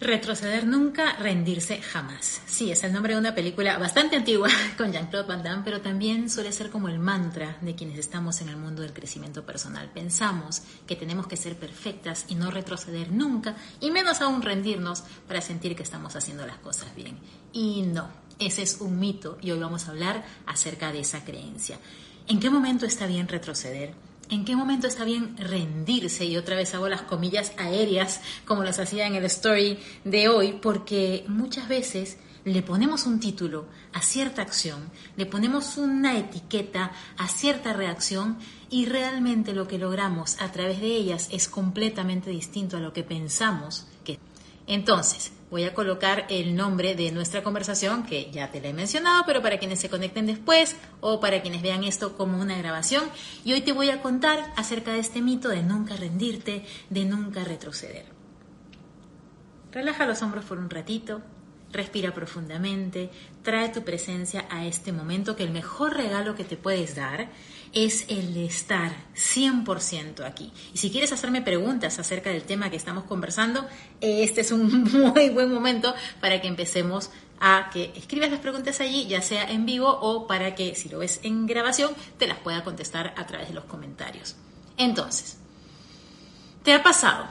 Retroceder nunca, rendirse jamás. Sí, es el nombre de una película bastante antigua con Jean-Claude Van Damme, pero también suele ser como el mantra de quienes estamos en el mundo del crecimiento personal. Pensamos que tenemos que ser perfectas y no retroceder nunca, y menos aún rendirnos para sentir que estamos haciendo las cosas bien. Y no, ese es un mito y hoy vamos a hablar acerca de esa creencia. ¿En qué momento está bien retroceder? ¿En qué momento está bien rendirse? Y otra vez hago las comillas aéreas como las hacía en el story de hoy, porque muchas veces le ponemos un título a cierta acción, le ponemos una etiqueta a cierta reacción y realmente lo que logramos a través de ellas es completamente distinto a lo que pensamos que. Entonces, voy a colocar el nombre de nuestra conversación, que ya te la he mencionado, pero para quienes se conecten después o para quienes vean esto como una grabación. Y hoy te voy a contar acerca de este mito de nunca rendirte, de nunca retroceder. Relaja los hombros por un ratito, respira profundamente, trae tu presencia a este momento que el mejor regalo que te puedes dar es el de estar 100% aquí. Y si quieres hacerme preguntas acerca del tema que estamos conversando, este es un muy buen momento para que empecemos a que escribas las preguntas allí, ya sea en vivo o para que si lo ves en grabación te las pueda contestar a través de los comentarios. Entonces, ¿te ha pasado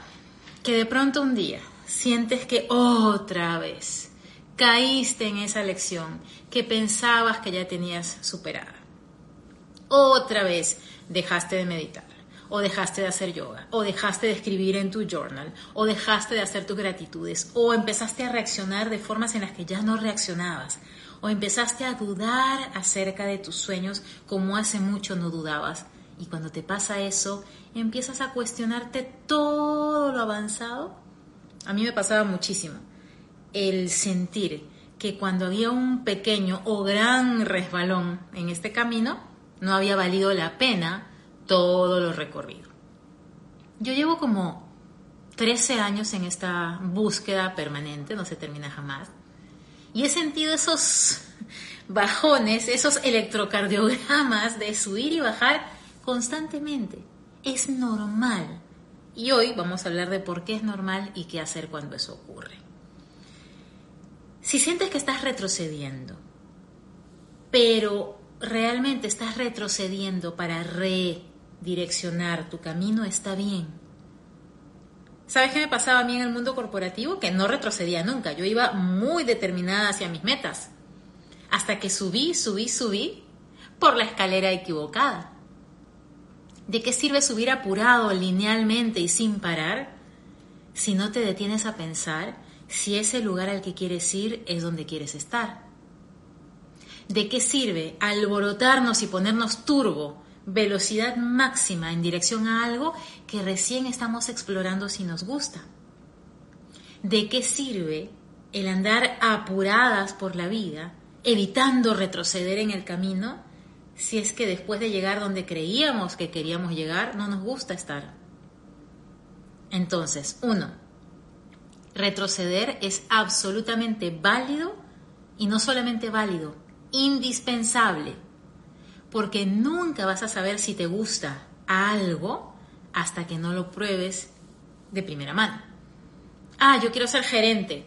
que de pronto un día sientes que otra vez caíste en esa lección que pensabas que ya tenías superada? Otra vez dejaste de meditar, o dejaste de hacer yoga, o dejaste de escribir en tu journal, o dejaste de hacer tus gratitudes, o empezaste a reaccionar de formas en las que ya no reaccionabas, o empezaste a dudar acerca de tus sueños como hace mucho no dudabas. Y cuando te pasa eso, empiezas a cuestionarte todo lo avanzado. A mí me pasaba muchísimo el sentir que cuando había un pequeño o gran resbalón en este camino, no había valido la pena todo lo recorrido. Yo llevo como 13 años en esta búsqueda permanente, no se termina jamás, y he sentido esos bajones, esos electrocardiogramas de subir y bajar constantemente. Es normal. Y hoy vamos a hablar de por qué es normal y qué hacer cuando eso ocurre. Si sientes que estás retrocediendo, pero realmente estás retrocediendo para redireccionar tu camino, está bien. ¿Sabes qué me pasaba a mí en el mundo corporativo? Que no retrocedía nunca. Yo iba muy determinada hacia mis metas. Hasta que subí, subí, subí por la escalera equivocada. ¿De qué sirve subir apurado, linealmente y sin parar si no te detienes a pensar si ese lugar al que quieres ir es donde quieres estar? ¿De qué sirve alborotarnos y ponernos turbo, velocidad máxima en dirección a algo que recién estamos explorando si nos gusta? ¿De qué sirve el andar apuradas por la vida, evitando retroceder en el camino, si es que después de llegar donde creíamos que queríamos llegar, no nos gusta estar? Entonces, uno, retroceder es absolutamente válido y no solamente válido, indispensable, porque nunca vas a saber si te gusta algo hasta que no lo pruebes de primera mano. Ah, yo quiero ser gerente.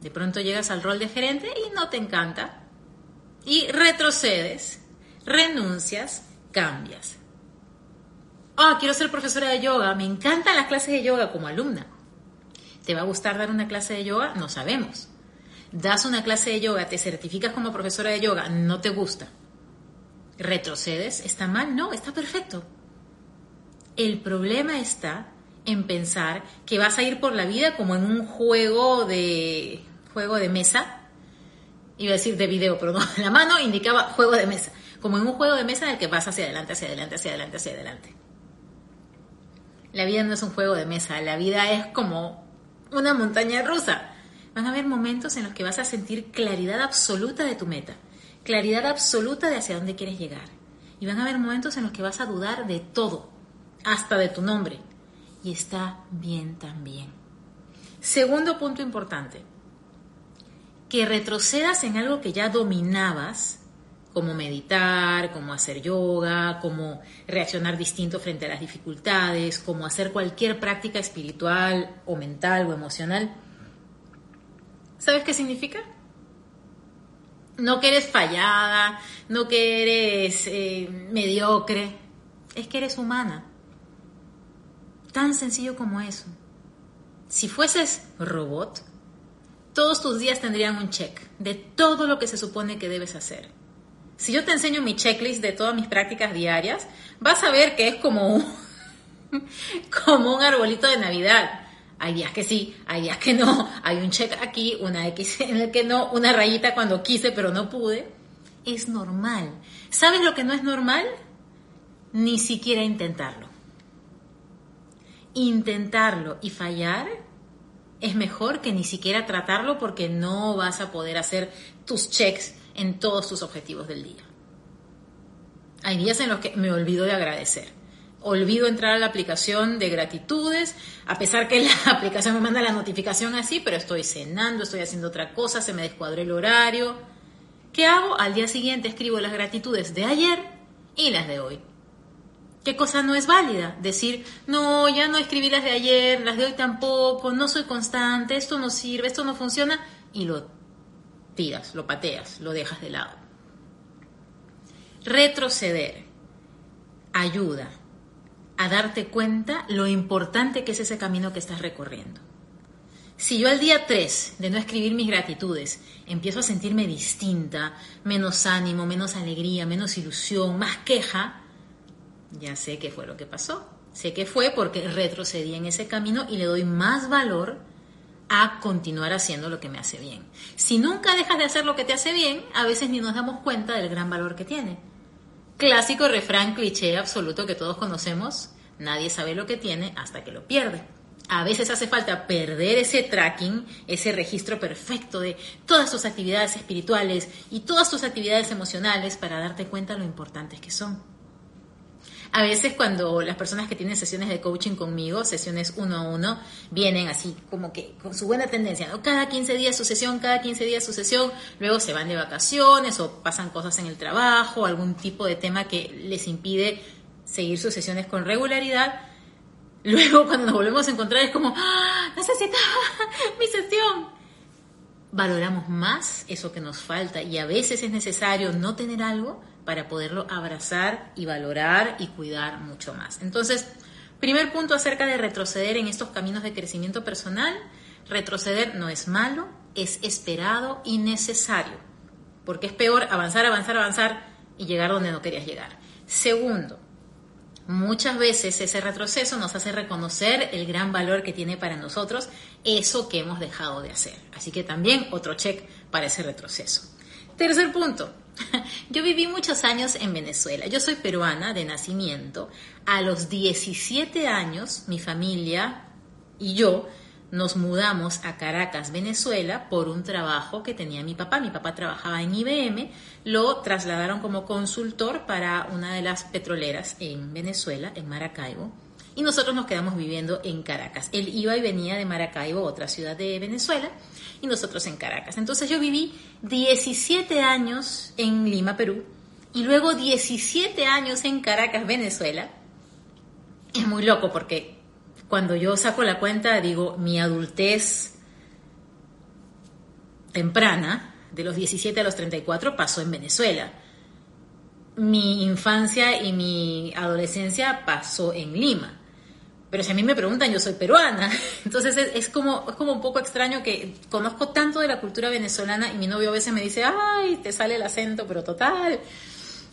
De pronto llegas al rol de gerente y no te encanta. Y retrocedes, renuncias, cambias. Ah, quiero ser profesora de yoga. Me encantan las clases de yoga como alumna. ¿Te va a gustar dar una clase de yoga? No sabemos das una clase de yoga, te certificas como profesora de yoga, no te gusta, retrocedes, ¿está mal? No, está perfecto. El problema está en pensar que vas a ir por la vida como en un juego de juego de mesa. Iba a decir de video, pero no, la mano indicaba juego de mesa. Como en un juego de mesa en el que vas hacia adelante, hacia adelante, hacia adelante, hacia adelante. La vida no es un juego de mesa, la vida es como una montaña rusa. Van a haber momentos en los que vas a sentir claridad absoluta de tu meta, claridad absoluta de hacia dónde quieres llegar. Y van a haber momentos en los que vas a dudar de todo, hasta de tu nombre. Y está bien también. Segundo punto importante, que retrocedas en algo que ya dominabas, como meditar, como hacer yoga, como reaccionar distinto frente a las dificultades, como hacer cualquier práctica espiritual o mental o emocional. ¿Sabes qué significa? No que eres fallada, no que eres eh, mediocre, es que eres humana. Tan sencillo como eso. Si fueses robot, todos tus días tendrían un check de todo lo que se supone que debes hacer. Si yo te enseño mi checklist de todas mis prácticas diarias, vas a ver que es como un, como un arbolito de Navidad. Hay días que sí, hay días que no, hay un check aquí, una X en el que no, una rayita cuando quise pero no pude. Es normal. ¿Sabes lo que no es normal? Ni siquiera intentarlo. Intentarlo y fallar es mejor que ni siquiera tratarlo porque no vas a poder hacer tus checks en todos tus objetivos del día. Hay días en los que me olvido de agradecer. Olvido entrar a la aplicación de gratitudes, a pesar que la aplicación me manda la notificación así, pero estoy cenando, estoy haciendo otra cosa, se me descuadró el horario. ¿Qué hago? Al día siguiente escribo las gratitudes de ayer y las de hoy. ¿Qué cosa no es válida? Decir, no, ya no escribí las de ayer, las de hoy tampoco, no soy constante, esto no sirve, esto no funciona, y lo tiras, lo pateas, lo dejas de lado. Retroceder ayuda a darte cuenta lo importante que es ese camino que estás recorriendo. Si yo al día 3 de no escribir mis gratitudes empiezo a sentirme distinta, menos ánimo, menos alegría, menos ilusión, más queja, ya sé qué fue lo que pasó. Sé que fue porque retrocedí en ese camino y le doy más valor a continuar haciendo lo que me hace bien. Si nunca dejas de hacer lo que te hace bien, a veces ni nos damos cuenta del gran valor que tiene. Clásico refrán cliché absoluto que todos conocemos, nadie sabe lo que tiene hasta que lo pierde. A veces hace falta perder ese tracking, ese registro perfecto de todas tus actividades espirituales y todas tus actividades emocionales para darte cuenta lo importantes que son. A veces cuando las personas que tienen sesiones de coaching conmigo, sesiones uno a uno, vienen así como que con su buena tendencia, ¿no? Cada 15 días su sesión, cada 15 días su sesión, luego se van de vacaciones o pasan cosas en el trabajo, algún tipo de tema que les impide seguir sus sesiones con regularidad. Luego cuando nos volvemos a encontrar es como, ¡Ah, necesitaba mi sesión. Valoramos más eso que nos falta y a veces es necesario no tener algo para poderlo abrazar y valorar y cuidar mucho más. Entonces, primer punto acerca de retroceder en estos caminos de crecimiento personal, retroceder no es malo, es esperado y necesario, porque es peor avanzar, avanzar, avanzar y llegar donde no querías llegar. Segundo, muchas veces ese retroceso nos hace reconocer el gran valor que tiene para nosotros eso que hemos dejado de hacer. Así que también otro check para ese retroceso. Tercer punto, Yo viví muchos años en Venezuela. Yo soy peruana de nacimiento. A los 17 años, mi familia y yo nos mudamos a Caracas, Venezuela, por un trabajo que tenía mi papá. Mi papá trabajaba en IBM, lo trasladaron como consultor para una de las petroleras en Venezuela, en Maracaibo, y nosotros nos quedamos viviendo en Caracas. Él iba y venía de Maracaibo, otra ciudad de Venezuela, y nosotros en Caracas. Entonces yo viví 17 años en Lima, Perú, y luego 17 años en Caracas, Venezuela. Es muy loco porque cuando yo saco la cuenta, digo, mi adultez temprana, de los 17 a los 34, pasó en Venezuela. Mi infancia y mi adolescencia pasó en Lima. Pero si a mí me preguntan, yo soy peruana. Entonces es, como, es como un poco extraño que conozco tanto de la cultura venezolana y mi novio a veces me dice, ay, te sale el acento, pero total.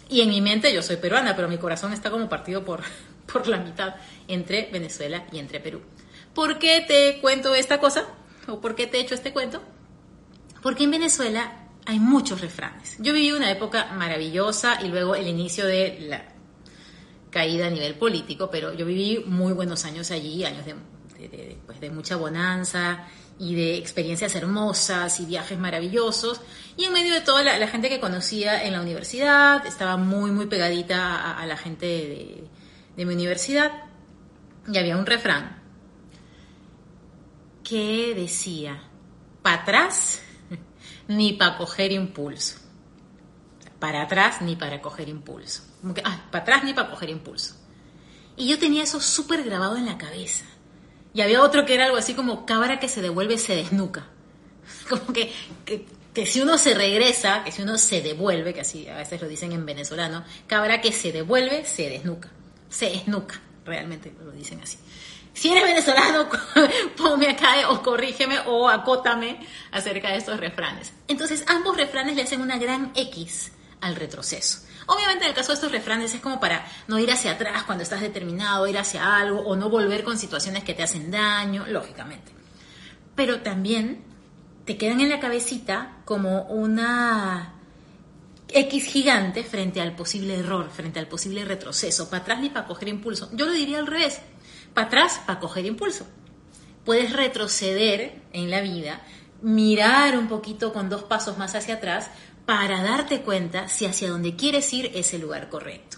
Y en mi mente yo soy peruana, pero mi corazón está como partido por, por la mitad entre Venezuela y entre Perú. ¿Por qué te cuento esta cosa? ¿O por qué te he hecho este cuento? Porque en Venezuela hay muchos refranes. Yo viví una época maravillosa y luego el inicio de la caída a nivel político, pero yo viví muy buenos años allí, años de, pues, de mucha bonanza y de experiencias hermosas y viajes maravillosos. Y en medio de toda la, gente que conocía en la universidad, estaba muy, muy pegadita a, la gente de, de mi universidad. Y había un refrán que decía, para atrás ni para coger impulso. Para atrás ni para coger impulso. Como que, ah, para atrás ni para coger impulso. Y yo tenía eso súper grabado en la cabeza. Y había otro que era algo así como cabra que se devuelve se desnuca. Como que, que, si uno se regresa, que si uno se devuelve, que así a veces lo dicen en venezolano, cabra que se devuelve se desnuca. Se desnuca, realmente lo dicen así. Si eres venezolano, ponme acá o corrígeme o acótame acerca de estos refranes. Entonces, ambos refranes le hacen una gran X al retroceso. Obviamente en el caso de estos refranes es como para no ir hacia atrás cuando estás determinado, ir hacia algo o no volver con situaciones que te hacen daño, lógicamente. Pero también te quedan en la cabecita como una X gigante frente al posible error, frente al posible retroceso, para atrás ni para coger impulso. Yo lo diría al revés, para atrás para coger impulso. Puedes retroceder en la vida, mirar un poquito con dos pasos más hacia atrás para darte cuenta si hacia donde quieres ir es el lugar correcto.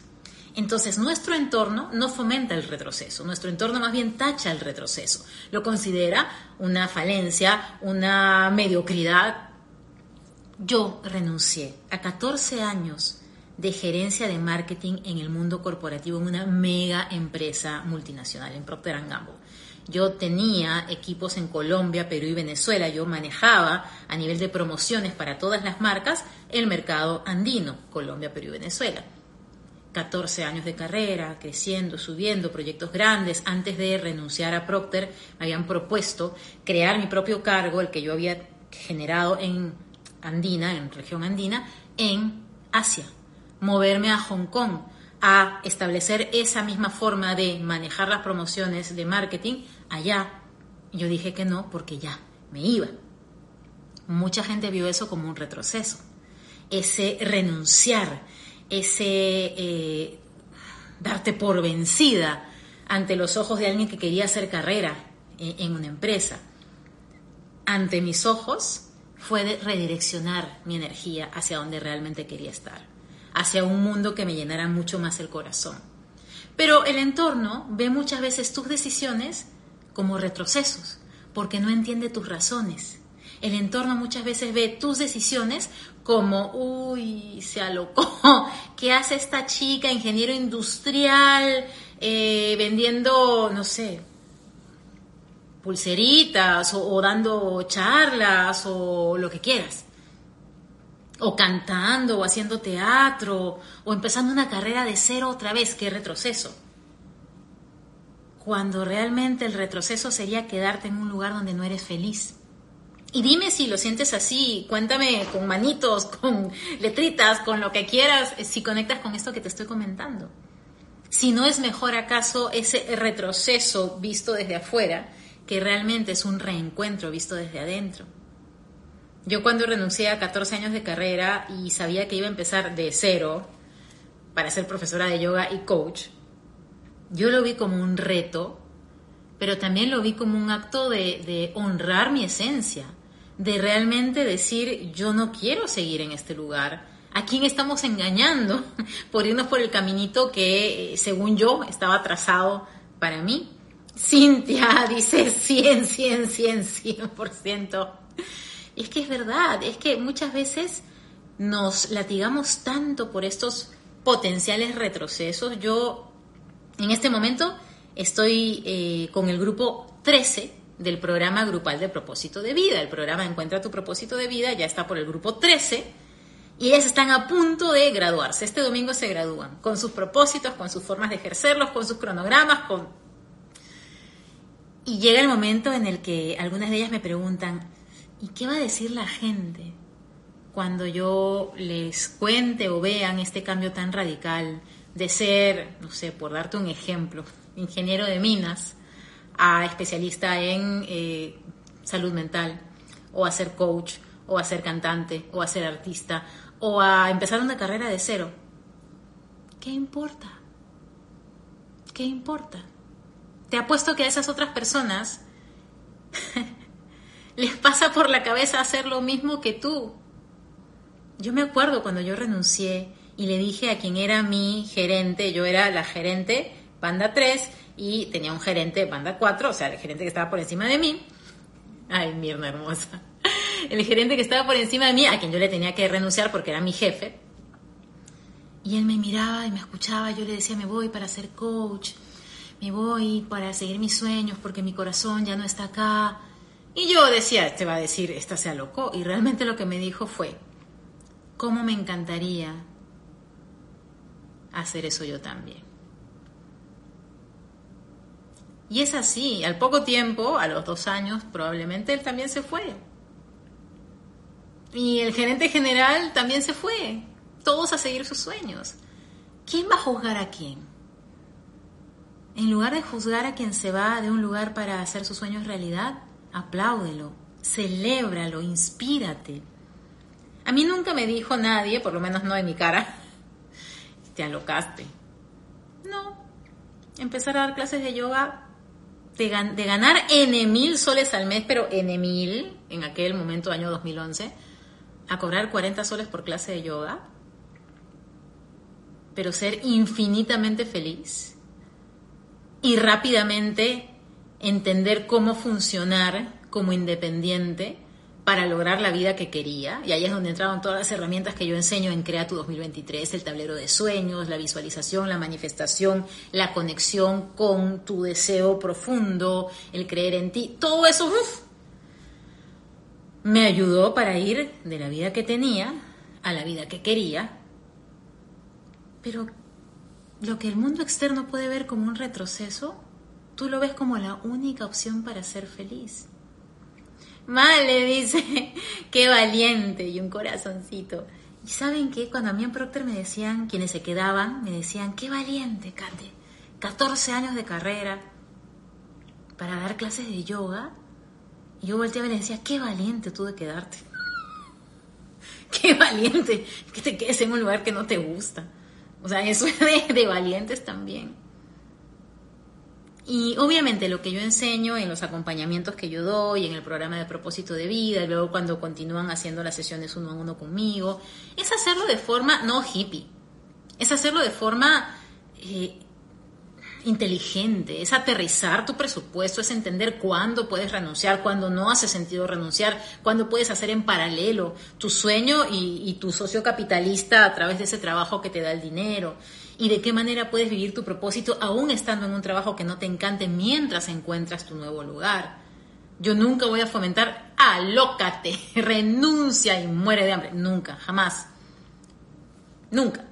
Entonces, nuestro entorno no fomenta el retroceso, nuestro entorno más bien tacha el retroceso, lo considera una falencia, una mediocridad. Yo renuncié a 14 años de gerencia de marketing en el mundo corporativo en una mega empresa multinacional, en Procter Gamble. Yo tenía equipos en Colombia, Perú y Venezuela. Yo manejaba a nivel de promociones para todas las marcas el mercado andino, Colombia, Perú y Venezuela. 14 años de carrera, creciendo, subiendo, proyectos grandes. Antes de renunciar a Procter, me habían propuesto crear mi propio cargo, el que yo había generado en Andina, en región andina, en Asia, moverme a Hong Kong, a establecer esa misma forma de manejar las promociones de marketing allá. Yo dije que no porque ya me iba. Mucha gente vio eso como un retroceso, ese renunciar, ese eh, darte por vencida ante los ojos de alguien que quería hacer carrera en una empresa. Ante mis ojos fue redireccionar mi energía hacia donde realmente quería estar hacia un mundo que me llenara mucho más el corazón. Pero el entorno ve muchas veces tus decisiones como retrocesos, porque no entiende tus razones. El entorno muchas veces ve tus decisiones como, uy, se alocó, ¿qué hace esta chica, ingeniero industrial, eh, vendiendo, no sé, pulseritas o dando charlas o lo que quieras? o cantando, o haciendo teatro, o empezando una carrera de cero otra vez, qué retroceso. Cuando realmente el retroceso sería quedarte en un lugar donde no eres feliz. Y dime si lo sientes así, cuéntame con manitos, con letritas, con lo que quieras, si conectas con esto que te estoy comentando. Si no es mejor acaso ese retroceso visto desde afuera, que realmente es un reencuentro visto desde adentro. Yo cuando renuncié a 14 años de carrera y sabía que iba a empezar de cero para ser profesora de yoga y coach, yo lo vi como un reto, pero también lo vi como un acto de, honrar mi esencia, de realmente decir, yo no quiero seguir en este lugar. ¿A quién estamos engañando por irnos por el caminito que, eh, según yo, estaba trazado para mí? Cintia dice 100, 100, 100, 100%. Y es que es verdad, es que muchas veces nos latigamos tanto por estos potenciales retrocesos. Yo en este momento estoy eh, con el grupo 13 del programa grupal de propósito de vida. El programa Encuentra tu propósito de vida ya está por el grupo 13 y ellas están a punto de graduarse. Este domingo se gradúan con sus propósitos, con sus formas de ejercerlos, con sus cronogramas, con... Y llega el momento en el que algunas de ellas me preguntan, ¿Y qué va a decir la gente cuando yo les cuente o vean este cambio tan radical de ser, no sé, por darte un ejemplo, ingeniero de minas a especialista en eh, salud mental, o a ser coach, o a ser cantante, o a ser artista, o a empezar una carrera de cero? ¿Qué importa? ¿Qué importa? te apuesto que a esas otras personas les pasa por la cabeza hacer lo mismo que tú. Yo me acuerdo cuando yo renuncié y le dije a quien era mi gerente, yo era la gerente Panda 3 y tenía un gerente Panda 4, o sea, el gerente que estaba por encima de mí. Ay, Mirna hermosa. El gerente que estaba por encima de mí, a quien yo le tenía que renunciar porque era mi jefe. Y él me miraba y me escuchaba, yo le decía, me voy para ser coach, me voy para seguir mis sueños porque mi corazón ya no está acá. Y yo decía, este va a decir, esta se alocó. Y realmente lo que me dijo fue, ¿cómo me encantaría hacer eso yo también? Y es así, al poco tiempo, a los dos años, probablemente él también se fue. Y el gerente general también se fue. Todos a seguir sus sueños. ¿Quién va a juzgar a quién? En lugar de juzgar a quien se va de un lugar para hacer sus sueños realidad, apláudelo, celébralo, inspírate. A mí nunca me dijo nadie, por lo menos no en mi cara, te alocaste. No, empezar a dar clases de yoga, de, ganar N mil soles al mes, pero N mil, en aquel momento, año 2011, a cobrar 40 soles por clase de yoga, pero ser infinitamente feliz y rápidamente entender cómo funcionar como independiente para lograr la vida que quería. Y ahí es donde entraban todas las herramientas que yo enseño en Crea tu 2023, el tablero de sueños, la visualización, la manifestación, la conexión con tu deseo profundo, el creer en ti. Todo eso me ayudó para ir de la vida que tenía a la vida que quería. Pero lo que el mundo externo puede ver como un retroceso, tú lo ves como la única opción para ser feliz. Vale, dice, qué valiente y un corazoncito. Y saben qué, cuando a mí en Procter me decían, quienes se quedaban, me decían, qué valiente, Kate, 14 años de carrera para dar clases de yoga. Y yo volteaba y le decía, qué valiente tú de quedarte. qué valiente que te quedes en un lugar que no te gusta. O sea, eso es de, valientes también. Y obviamente lo que yo enseño en los acompañamientos que yo doy, en el programa de propósito de vida, y luego cuando continúan haciendo las sesiones uno a uno conmigo, es hacerlo de forma no hippie, es hacerlo de forma eh, inteligente, es aterrizar tu presupuesto, es entender cuándo puedes renunciar, cuándo no hace sentido renunciar, cuándo puedes hacer en paralelo tu sueño y, tu socio capitalista a través de ese trabajo que te da el dinero y de qué manera puedes vivir tu propósito aún estando en un trabajo que no te encante mientras encuentras tu nuevo lugar. Yo nunca voy a fomentar alócate, renuncia y muere de hambre. Nunca, jamás. Nunca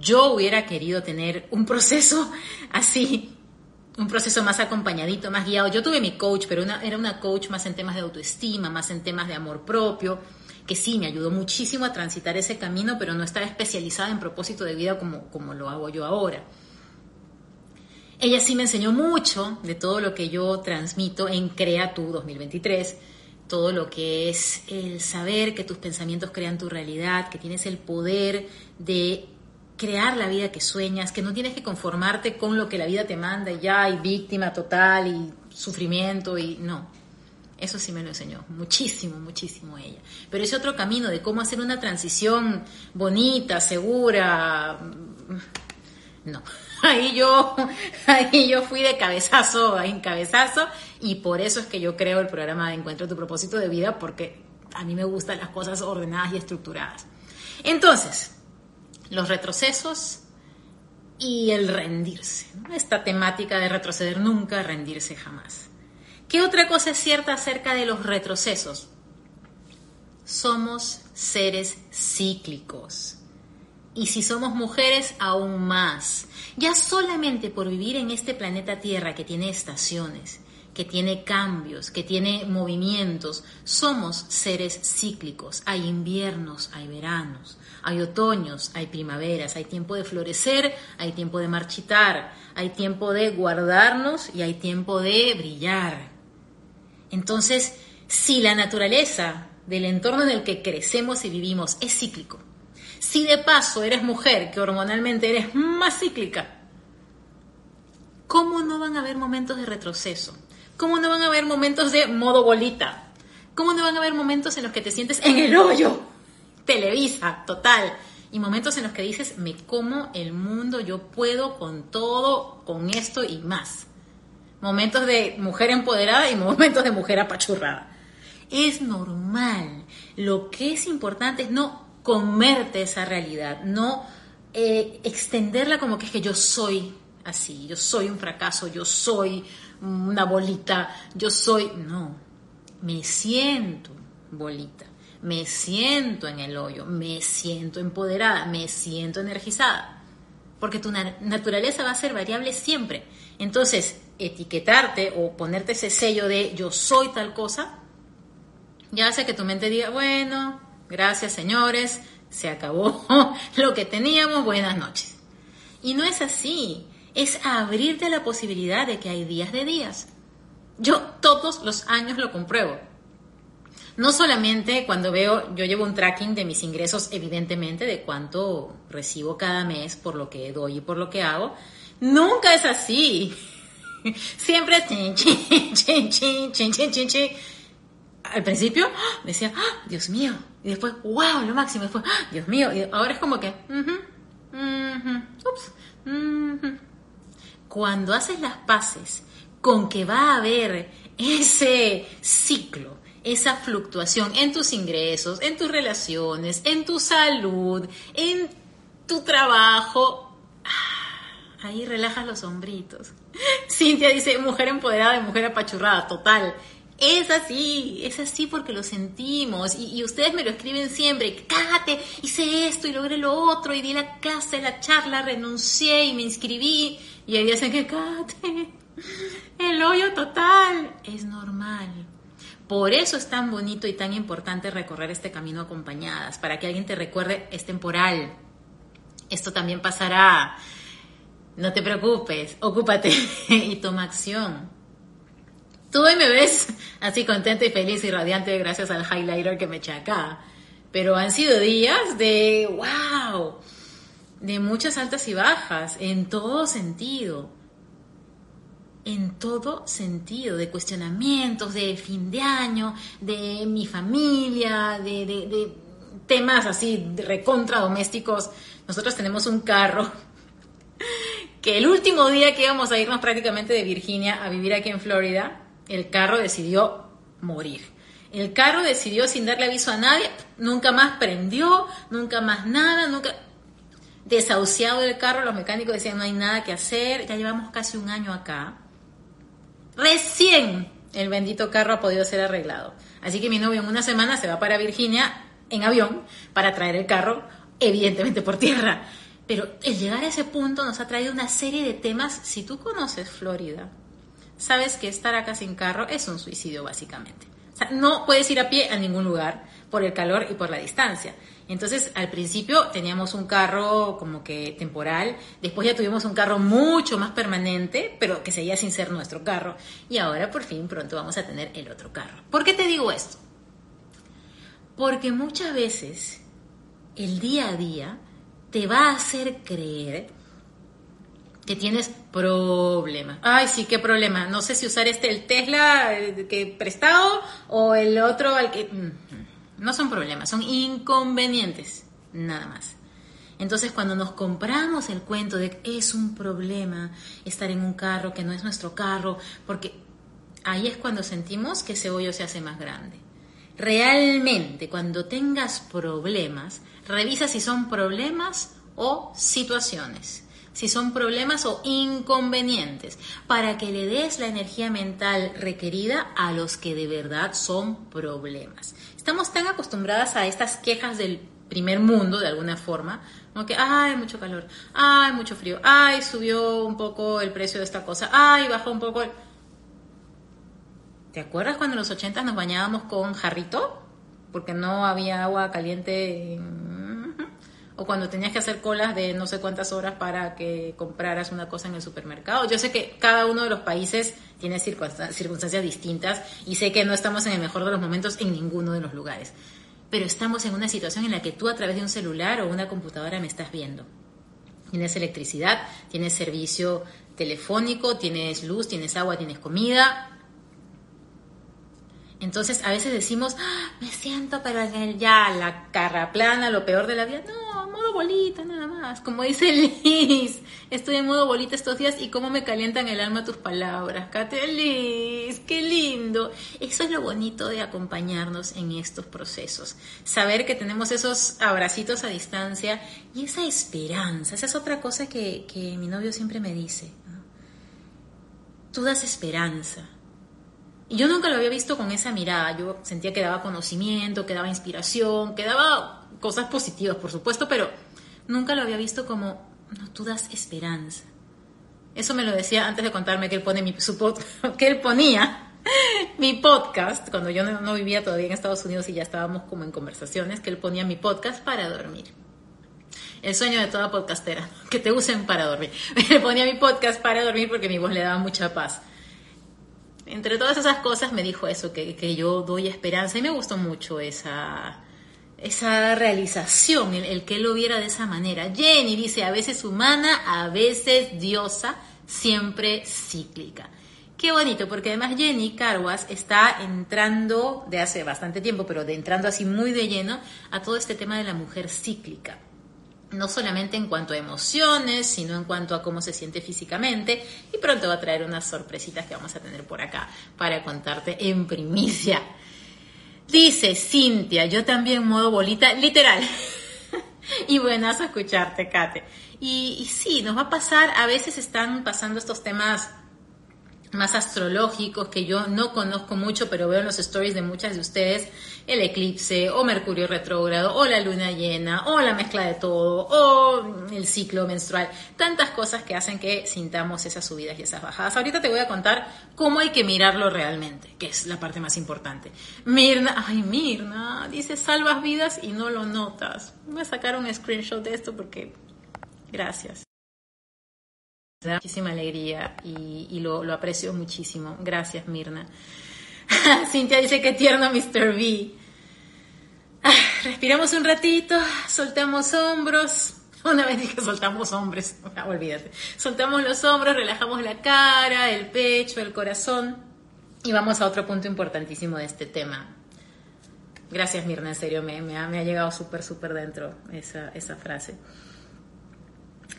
yo hubiera querido tener un proceso así, un proceso más acompañadito, más guiado. Yo tuve mi coach, pero era una coach más en temas de autoestima, más en temas de amor propio, que sí, me ayudó muchísimo a transitar ese camino, pero no estaba especializada en propósito de vida como, como lo hago yo ahora. Ella sí me enseñó mucho de todo lo que yo transmito en Crea Tu 2023 todo lo que es el saber que tus pensamientos crean tu realidad, que tienes el poder de crear la vida que sueñas, que no tienes que conformarte con lo que la vida te manda y ya, y víctima total y sufrimiento y no. Eso sí me lo enseñó, muchísimo, muchísimo ella. Pero ese otro camino de cómo hacer una transición bonita, segura, no. Ahí yo, ahí yo fui de cabezazo en cabezazo y por eso es que yo creo el programa de Encuentro tu propósito de vida porque a mí me gustan las cosas ordenadas y estructuradas. Entonces, los retrocesos y el rendirse. Esta temática de retroceder nunca, rendirse jamás. ¿Qué otra cosa es cierta acerca de los retrocesos? Somos seres cíclicos. Y si somos mujeres, aún más. Ya solamente por vivir en este planeta Tierra que tiene estaciones, que tiene cambios, que tiene movimientos, somos seres cíclicos. Hay inviernos, hay veranos, hay otoños, hay primaveras, hay tiempo de florecer, hay tiempo de marchitar, hay tiempo de guardarnos y hay tiempo de brillar. Entonces, si la naturaleza del entorno en el que crecemos y vivimos es cíclico, si de paso eres mujer, que hormonalmente eres más cíclica, ¿cómo no van a haber momentos de retroceso? ¿Cómo no van a haber momentos de modo bolita? ¿Cómo no van a haber momentos en los que te sientes en el hoyo? Televisa, total. Y momentos en los que dices, me como el mundo, yo puedo con todo, con esto y más. Momentos de mujer empoderada y momentos de mujer apachurrada. Es normal. Lo que es importante es no comerte esa realidad, no eh, extenderla como que es que yo soy así, yo soy un fracaso, yo soy una bolita, yo soy... No, me siento bolita, me siento en el hoyo, me siento empoderada, me siento energizada, porque tu naturaleza va a ser variable siempre. Entonces, etiquetarte o ponerte ese sello de yo soy tal cosa, ya hace que tu mente diga, bueno, gracias señores, se acabó lo que teníamos, buenas noches. Y no es así, es abrirte la posibilidad de que hay días de días. Yo todos los años lo compruebo. No solamente cuando veo, yo llevo un tracking de mis ingresos, evidentemente, de cuánto recibo cada mes por lo que doy y por lo que hago. Nunca es así. Siempre chin, chin, chin, chin, chin, chin, chin, Al principio decía, ¡Ah, Dios mío. Y después, wow, lo máximo. Después, ¡Ah, Dios mío. Y ahora es como que, ups, Cuando haces las paces con que va a haber ese ciclo, esa fluctuación en tus ingresos, en tus relaciones, en tu salud, en tu trabajo, ah, ahí relajas los hombritos. Cintia dice, mujer empoderada y mujer apachurrada, total. Es así, es así porque lo sentimos y, ustedes me lo escriben siempre, cágate, hice esto y logré lo otro y di la clase, la charla, renuncié y me inscribí y ahí dicen que cágate. El hoyo total es normal. Por eso es tan bonito y tan importante recorrer este camino acompañadas, para que alguien te recuerde, es temporal. Esto también pasará. No te preocupes, ocúpate y toma acción. Tú hoy me ves así contenta y feliz y radiante gracias al highlighter que me eché acá. Pero han sido días de wow, de muchas altas y bajas, en todo sentido en todo sentido, de cuestionamientos, de fin de año, de mi familia, de, temas así de recontra domésticos. Nosotros tenemos un carro que el último día que íbamos a irnos prácticamente de Virginia a vivir aquí en Florida, el carro decidió morir. El carro decidió sin darle aviso a nadie, nunca más prendió, nunca más nada, nunca desahuciado el carro, los mecánicos decían no hay nada que hacer, ya llevamos casi un año acá Recién el bendito carro ha podido ser arreglado. Así que mi novio en una semana se va para Virginia en avión para traer el carro, evidentemente por tierra. Pero el llegar a ese punto nos ha traído una serie de temas. Si tú conoces Florida, sabes que estar acá sin carro es un suicidio básicamente. O sea, no puedes ir a pie a ningún lugar por el calor y por la distancia. Entonces, al principio teníamos un carro como que temporal, después ya tuvimos un carro mucho más permanente, pero que seguía sin ser nuestro carro. Y ahora por fin pronto vamos a tener el otro carro. ¿Por qué te digo esto? Porque muchas veces el día a día te va a hacer creer que tienes problemas. Ay, sí, qué problema. No sé si usar este, el Tesla que prestado o el otro al que... No son problemas, son inconvenientes, nada más. Entonces cuando nos compramos el cuento de que es un problema estar en un carro que no es nuestro carro, porque ahí es cuando sentimos que ese hoyo se hace más grande. Realmente, cuando tengas problemas, revisa si son problemas o situaciones, si son problemas o inconvenientes, para que le des la energía mental requerida a los que de verdad son problemas. Estamos tan acostumbradas a estas quejas del primer mundo, de alguna forma, ¿no? que, ay, mucho calor, ay, mucho frío, ay, subió un poco el precio de esta cosa, ay, bajó un poco. ¿Te acuerdas cuando en los 80 nos bañábamos con jarrito? Porque no había agua caliente en o cuando tenías que hacer colas de no sé cuántas horas para que compraras una cosa en el supermercado. Yo sé que cada uno de los países tiene circunstancias distintas y sé que no estamos en el mejor de los momentos en ninguno de los lugares, pero estamos en una situación en la que tú a través de un celular o una computadora me estás viendo. Tienes electricidad, tienes servicio telefónico, tienes luz, tienes agua, tienes comida. Entonces a veces decimos, ah, me siento pero ya la carra plana, lo peor de la vida. No, modo bolita nada más. Como dice Liz, estoy en modo bolita estos días y cómo me calientan el alma tus palabras. Kate Liz, qué lindo. Eso es lo bonito de acompañarnos en estos procesos. Saber que tenemos esos abracitos a distancia y esa esperanza. Esa es otra cosa que, que mi novio siempre me dice. Tú das esperanza y yo nunca lo había visto con esa mirada. Yo sentía que daba conocimiento, que daba inspiración, que daba cosas positivas, por supuesto, pero nunca lo había visto como, no, tú das esperanza. Eso me lo decía antes de contarme que él, pone mi, que él ponía mi podcast, cuando yo no, no, vivía todavía en Estados Unidos y ya estábamos como en conversaciones, que él ponía mi podcast para dormir. El sueño de toda podcastera, que te usen para dormir. Él ponía mi podcast para dormir porque mi voz le daba mucha paz entre todas esas cosas me dijo eso, que, yo doy esperanza y me gustó mucho esa, esa realización, el, el, que lo viera de esa manera. Jenny dice, a veces humana, a veces diosa, siempre cíclica. Qué bonito, porque además Jenny Carwas está entrando de hace bastante tiempo, pero de entrando así muy de lleno a todo este tema de la mujer cíclica no solamente en cuanto a emociones, sino en cuanto a cómo se siente físicamente. Y pronto va a traer unas sorpresitas que vamos a tener por acá para contarte en primicia. Dice Cintia, yo también modo bolita, literal. y buenas a escucharte, Kate. Y, y sí, nos va a pasar, a veces están pasando estos temas más astrológicos que yo no conozco mucho, pero veo en los stories de muchas de ustedes, el eclipse o Mercurio retrógrado o la luna llena o la mezcla de todo o el ciclo menstrual, tantas cosas que hacen que sintamos esas subidas y esas bajadas. Ahorita te voy a contar cómo hay que mirarlo realmente, que es la parte más importante. Mirna, ay Mirna, dice salvas vidas y no lo notas. Voy a sacar un screenshot de esto porque gracias muchísima alegría y, lo, aprecio muchísimo. Gracias, Mirna. Cintia dice que tierno Mr. B. Ah, respiramos un ratito, soltamos hombros. Una vez dije soltamos hombres, olvídate. Soltamos los hombros, relajamos la cara, el pecho, el corazón. Y vamos a otro punto importantísimo de este tema. Gracias, Mirna, en serio, me, ha, llegado súper, súper dentro esa frase.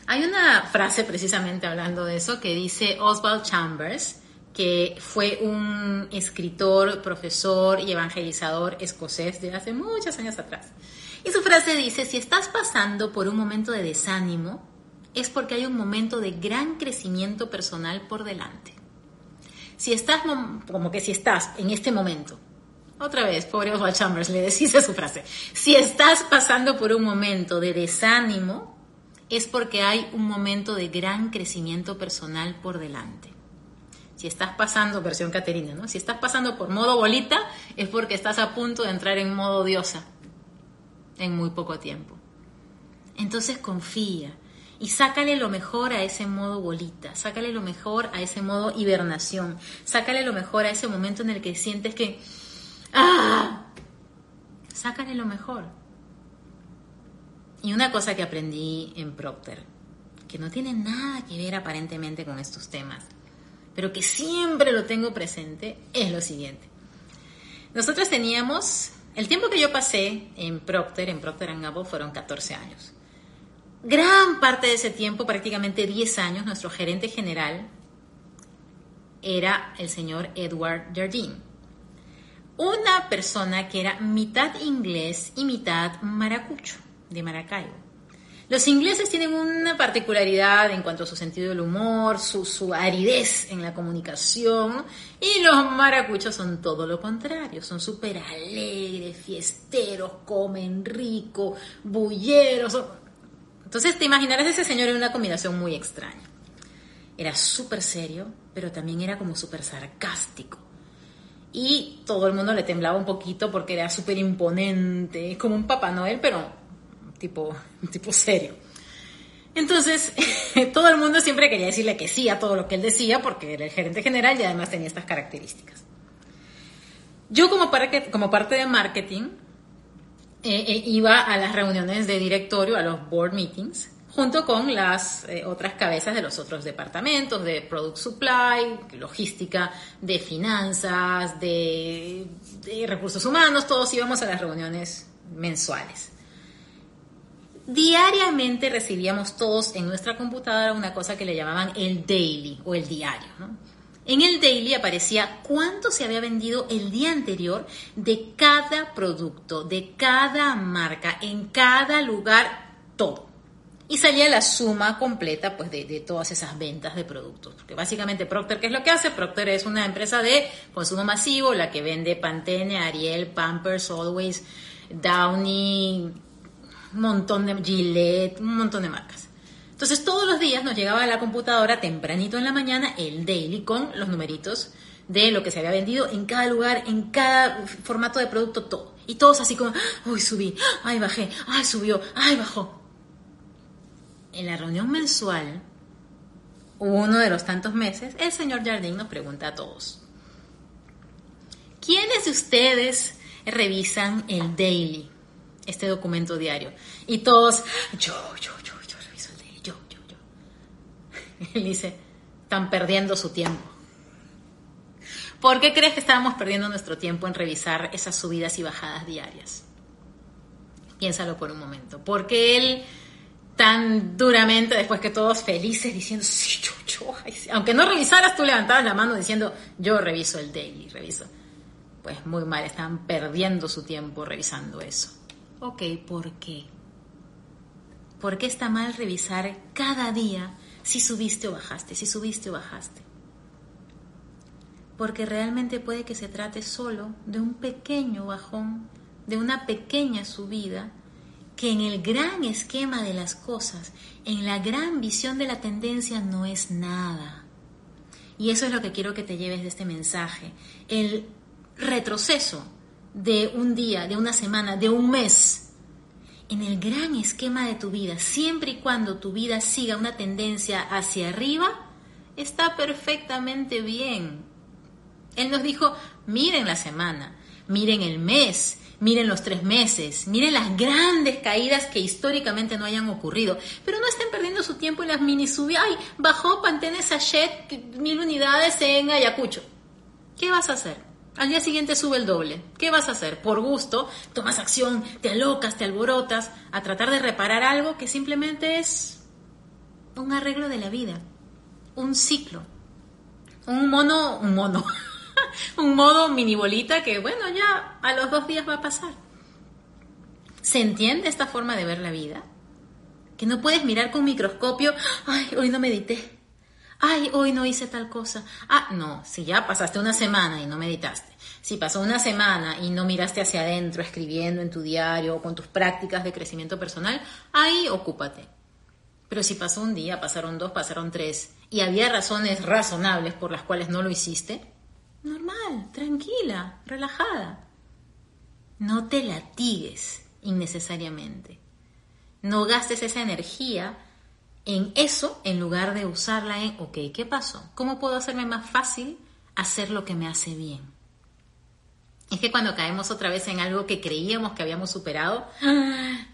Hay una frase precisamente hablando de eso que dice Oswald Chambers, que fue un escritor, profesor y evangelizador escocés de hace muchos años atrás. Y su frase dice, si estás pasando por un momento de desánimo, es porque hay un momento de gran crecimiento personal por delante. Si estás, como que si estás en este momento, otra vez, pobre Oswald Chambers, le decís su frase, si estás pasando por un momento de desánimo, es porque hay un momento de gran crecimiento personal por delante. Si estás pasando, versión Caterina, ¿no? Si estás pasando por modo bolita, es porque estás a punto de entrar en modo diosa en muy poco tiempo. Entonces confía y sácale lo mejor a ese modo bolita, sácale lo mejor a ese modo hibernación, sácale lo mejor a ese momento en el que sientes que... ¡Ah! Sácale lo mejor. Y una cosa que aprendí en Procter, que no tiene nada que ver aparentemente con estos temas, pero que siempre lo tengo presente, es lo siguiente. Nosotros teníamos, el tiempo que yo pasé en Procter, en Procter Gamble, fueron 14 años. Gran parte de ese tiempo, prácticamente 10 años, nuestro gerente general era el señor Edward Jardine. Una persona que era mitad inglés y mitad maracucho de Maracaibo. Los ingleses tienen una particularidad en cuanto a su sentido del humor, su, aridez en la comunicación, y los maracuchos son todo lo contrario, son súper alegres, fiesteros, comen rico, bulleros. Entonces te imaginarás ese señor en una combinación muy extraña. Era súper serio, pero también era como súper sarcástico. Y todo el mundo le temblaba un poquito porque era súper imponente, como un Papá Noel, pero tipo, tipo serio. Entonces, todo el mundo siempre quería decirle que sí a todo lo que él decía porque era el gerente general y además tenía estas características. Yo como, como parte de marketing eh, eh, iba a las reuniones de directorio, a los board meetings, junto con las eh, otras cabezas de los otros departamentos, de Product Supply, logística, de finanzas, de recursos humanos, todos íbamos a las reuniones mensuales. Diariamente recibíamos todos en nuestra computadora una cosa que le llamaban el daily o el diario. En el daily aparecía cuánto se había vendido el día anterior de cada producto, de cada marca, en cada lugar, todo. Y salía la suma completa pues, de, de, todas esas ventas de productos. Porque básicamente Procter, ¿qué es lo que hace? Procter es una empresa de consumo masivo, la que vende Pantene, Ariel, Pampers, Always, Downy, montón de Gillette, un montón de marcas. Entonces todos los días nos llegaba a la computadora tempranito en la mañana el daily con los numeritos de lo que se había vendido en cada lugar, en cada formato de producto, todo. Y todos así como, uy, subí, ay, bajé, ay, subió, ay, bajó. En la reunión mensual, uno de los tantos meses, el señor Jardín nos pregunta a todos, ¿quiénes de ustedes revisan el daily? Este documento diario. Y todos, yo, yo, yo, yo reviso el daily, yo, yo, yo. Él dice, están perdiendo su tiempo. ¿Por qué crees que estábamos perdiendo nuestro tiempo en revisar esas subidas y bajadas diarias? Piénsalo por un momento. Porque él tan duramente, después que todos felices diciendo, sí, yo, yo, aunque no revisaras, tú levantabas la mano diciendo, yo reviso el daily, reviso. Pues muy mal, están perdiendo su tiempo revisando eso. Ok, ¿por qué? ¿Por qué está mal revisar cada día si subiste o bajaste, si subiste o bajaste? Porque realmente puede que se trate solo de un pequeño bajón, de una pequeña subida, que en el gran esquema de las cosas, en la gran visión de la tendencia, no es nada. Y eso es lo que quiero que te lleves de este mensaje. El retroceso de un día, de una semana, de un mes, en el gran esquema de tu vida, siempre y cuando tu vida siga una tendencia hacia arriba, está perfectamente bien. Él nos dijo, miren la semana, miren el mes, miren los tres meses, miren las grandes caídas que históricamente no hayan ocurrido, pero no estén perdiendo su tiempo en las mini subidas. Ay, bajó Pantene Sachet mil unidades en Ayacucho. ¿Qué vas a hacer? Al día siguiente sube el doble. ¿Qué vas a hacer? Por gusto, tomas acción, te alocas, te alborotas a tratar de reparar algo que simplemente es un arreglo de la vida, un ciclo, un mono, un mono, un modo mini bolita que, bueno, ya a los dos días va a pasar. ¿Se entiende esta forma de ver la vida? Que no puedes mirar con microscopio, ay, hoy no medité, ay, hoy no hice tal cosa. Ah, no, si ya pasaste una semana y no meditaste, si pasó una semana y no miraste hacia adentro escribiendo en tu diario o con tus prácticas de crecimiento personal, ahí ocúpate. Pero si pasó un día, pasaron dos, pasaron tres, y había razones razonables por las cuales no lo hiciste, normal, tranquila, relajada. No te latigues innecesariamente. No gastes esa energía en eso en lugar de usarla en, ok, ¿qué pasó? ¿Cómo puedo hacerme más fácil hacer lo que me hace bien? Es que cuando caemos otra vez en algo que creíamos que habíamos superado,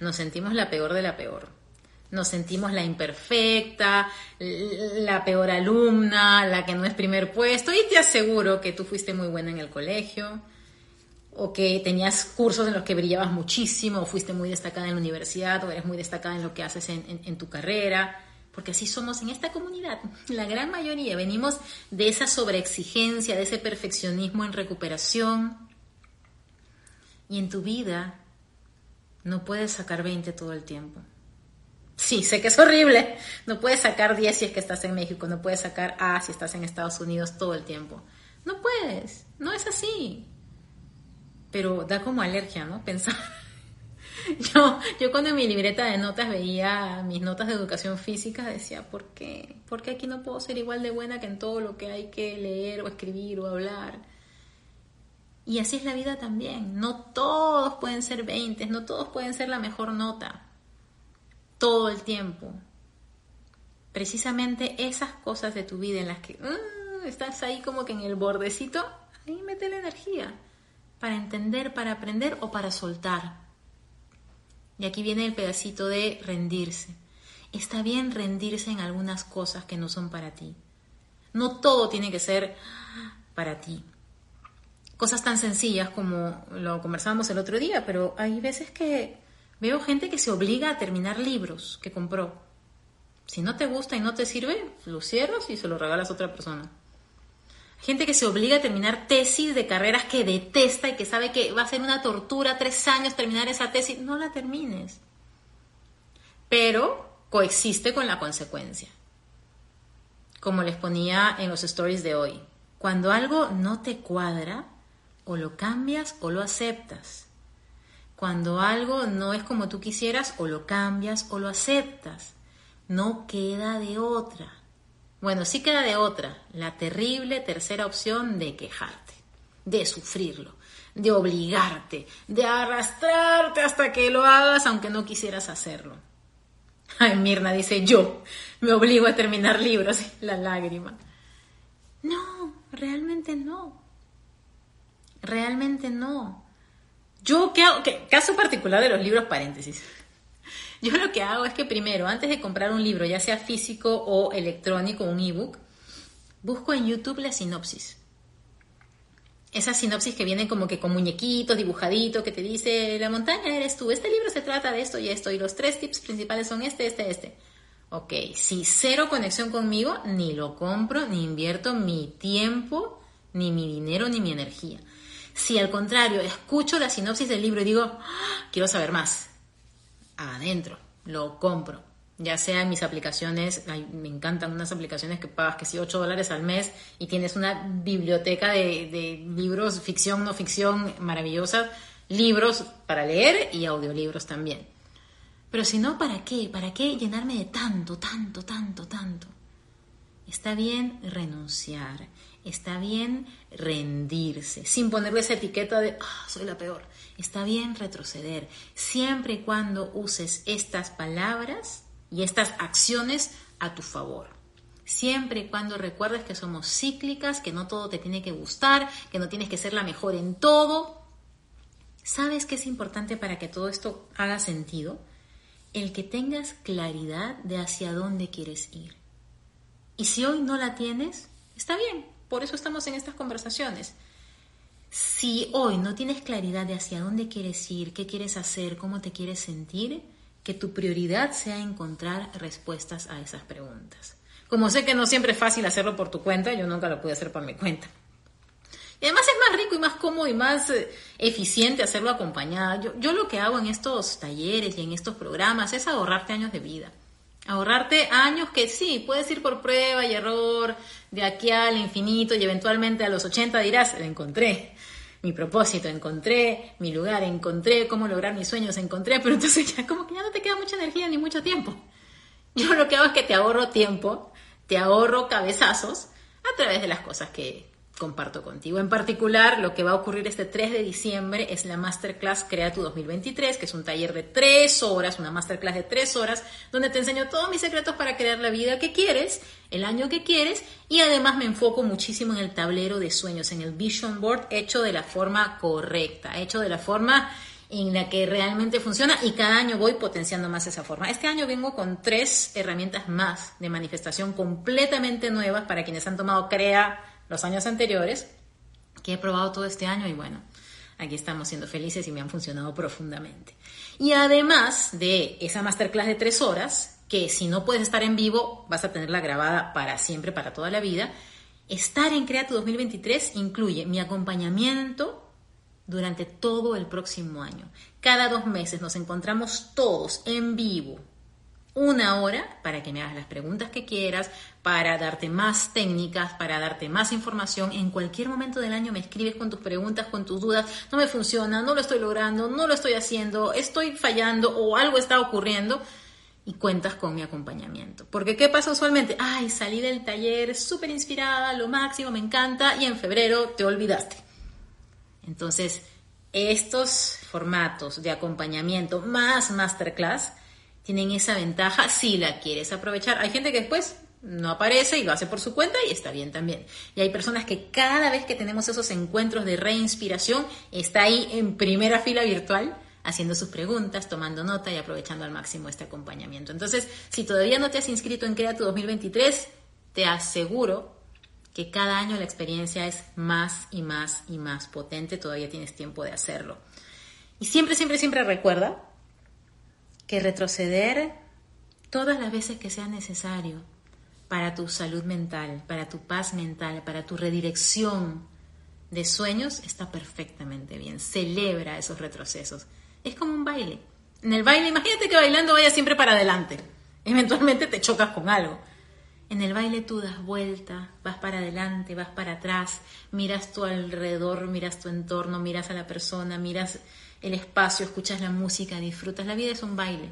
nos sentimos la peor de la peor. Nos sentimos la imperfecta, la peor alumna, la que no es primer puesto, y te aseguro que tú fuiste muy buena en el colegio, o que tenías cursos en los que brillabas muchísimo, o fuiste muy destacada en la universidad, o eres muy destacada en lo que haces en, tu carrera, porque así somos en esta comunidad. La gran mayoría venimos de esa sobreexigencia, de ese perfeccionismo en recuperación. Y en tu vida no puedes sacar 20 todo el tiempo. Sí, sé que es horrible. No puedes sacar 10 si es que estás en México, no puedes sacar A si estás en Estados Unidos todo el tiempo. No puedes, no es así pero da como alergia, ¿no? Pensar. Yo, yo cuando en mi libreta de notas veía mis notas de educación física, decía, ¿por qué? ¿Por qué aquí no puedo ser igual de buena que en todo lo que hay que leer o escribir o hablar? Y así es la vida también. No todos pueden ser 20, no todos pueden ser la mejor nota. Todo el tiempo. Precisamente esas cosas de tu vida en las que mm, estás ahí como que en el bordecito, ahí mete la energía para entender, para aprender o para soltar. Y aquí viene el pedacito de rendirse. Está bien rendirse en algunas cosas que no son para ti. No todo tiene que ser para ti. Cosas tan sencillas como lo conversábamos el otro día, pero hay veces que veo gente que se obliga a terminar libros que compró. Si no te gusta y no te sirve, lo cierras y se lo regalas a otra persona. Gente que se obliga a terminar tesis de carreras que detesta y que sabe que va a ser una tortura tres años terminar esa tesis. No la termines. Pero coexiste con la consecuencia. Como les ponía en los stories de hoy. Cuando algo no te cuadra, o lo cambias o lo aceptas. Cuando algo no es como tú quisieras, o lo cambias o lo aceptas. No queda de otra. Bueno, sí queda de otra, la terrible tercera opción de quejarte, de sufrirlo, de obligarte, de arrastrarte hasta que lo hagas aunque no quisieras hacerlo. Ay, Mirna dice, yo me obligo a terminar libros, la lágrima. No, realmente no. Realmente no. Yo, ¿qué hago? Caso particular de los libros, paréntesis. Yo lo que hago es que primero, antes de comprar un libro, ya sea físico o electrónico, un ebook, busco en YouTube la sinopsis. Esa sinopsis que vienen como que con muñequitos, dibujaditos, que te dice, la montaña eres tú, este libro se trata de esto y esto, y los tres tips principales son este, este, este. Ok, si cero conexión conmigo, ni lo compro, ni invierto mi tiempo, ni mi dinero, ni mi energía. Si al contrario, escucho la sinopsis del libro y digo, ah, quiero saber más, adentro, lo compro. Ya sea en mis aplicaciones, me encantan unas aplicaciones que pagas que si 8 dólares al mes y tienes una biblioteca de, libros, ficción, no ficción, maravillosa, libros para leer y audiolibros también. Pero si no, ¿para qué? ¿Para qué llenarme de tanto, tanto, tanto, tanto? Está bien renunciar, está bien rendirse, sin ponerle esa etiqueta de, ah, soy la peor. Está bien retroceder, siempre y cuando uses estas palabras y estas acciones a tu favor. Siempre y cuando recuerdes que somos cíclicas, que no todo te tiene que gustar, que no tienes que ser la mejor en todo. ¿Sabes qué es importante para que todo esto haga sentido? El que tengas claridad de hacia dónde quieres ir. Y si hoy no la tienes, está bien, por eso estamos en estas conversaciones. Si hoy no tienes claridad de hacia dónde quieres ir, qué quieres hacer, cómo te quieres sentir, que tu prioridad sea encontrar respuestas a esas preguntas. Como sé que no siempre es fácil hacerlo por tu cuenta, yo nunca lo pude hacer por mi cuenta. Y además es más rico y más cómodo y más eh, eficiente hacerlo acompañada. Yo, yo lo que hago en estos talleres y en estos programas es ahorrarte años de vida. Ahorrarte años que sí, puedes ir por prueba y error de aquí al infinito y eventualmente a los 80 dirás, encontré mi propósito, encontré mi lugar, encontré cómo lograr mis sueños, encontré, pero entonces ya como que ya no te queda mucha energía ni mucho tiempo. Yo lo que hago es que te ahorro tiempo, te ahorro cabezazos a través de las cosas que, comparto contigo. En particular, lo que va a ocurrir este 3 de diciembre es la Masterclass Crea tu 2023, que es un taller de tres horas, una Masterclass de tres horas, donde te enseño todos mis secretos para crear la vida que quieres, el año que quieres, y además me enfoco muchísimo en el tablero de sueños, en el Vision Board hecho de la forma correcta, hecho de la forma en la que realmente funciona y cada año voy potenciando más esa forma. Este año vengo con tres herramientas más de manifestación completamente nuevas para quienes han tomado Crea los años anteriores, que he probado todo este año y bueno, aquí estamos siendo felices y me han funcionado profundamente. Y además de esa masterclass de tres horas, que si no puedes estar en vivo, vas a tenerla grabada para siempre, para toda la vida, estar en Creato 2023 incluye mi acompañamiento durante todo el próximo año. Cada dos meses nos encontramos todos en vivo una hora para que me hagas las preguntas que quieras, para darte más técnicas, para darte más información. En cualquier momento del año me escribes con tus preguntas, con tus dudas. No me funciona, no lo estoy logrando, no lo estoy haciendo, estoy fallando o algo está ocurriendo. Y cuentas con mi acompañamiento. Porque ¿qué pasa usualmente? Ay, salí del taller súper inspirada, lo máximo, me encanta, y en febrero te olvidaste. Entonces, estos formatos de acompañamiento más masterclass tienen esa ventaja si la quieres aprovechar. Hay gente que después no aparece y lo hace por su cuenta y está bien también. Y hay personas que cada vez que tenemos esos encuentros de reinspiración, está ahí en primera fila virtual haciendo sus preguntas, tomando nota y aprovechando al máximo este acompañamiento. Entonces, si todavía no te has inscrito en Crea tu 2023, te aseguro que cada año la experiencia es más y más y más potente, todavía tienes tiempo de hacerlo. Y siempre, siempre, siempre recuerda que retroceder todas las veces que sea necesario para tu salud mental, para tu paz mental, para tu redirección de sueños, está perfectamente bien. Celebra esos retrocesos. Es como un baile. En el baile, imagínate que bailando vaya siempre para adelante. Eventualmente te chocas con algo. En el baile tú das vuelta, vas para adelante, vas para atrás, miras tu alrededor, miras tu entorno, miras a la persona, miras el espacio, escuchas la música, disfrutas. La vida es un baile.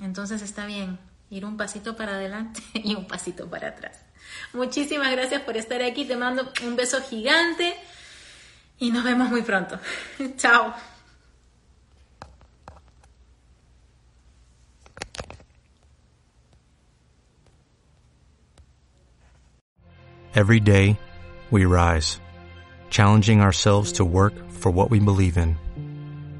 Entonces está bien ir un pasito para adelante y un pasito para atrás. Muchísimas gracias por estar aquí. Te mando un beso gigante y nos vemos muy pronto. Chao. Every day, we rise, challenging ourselves to work for what we believe in.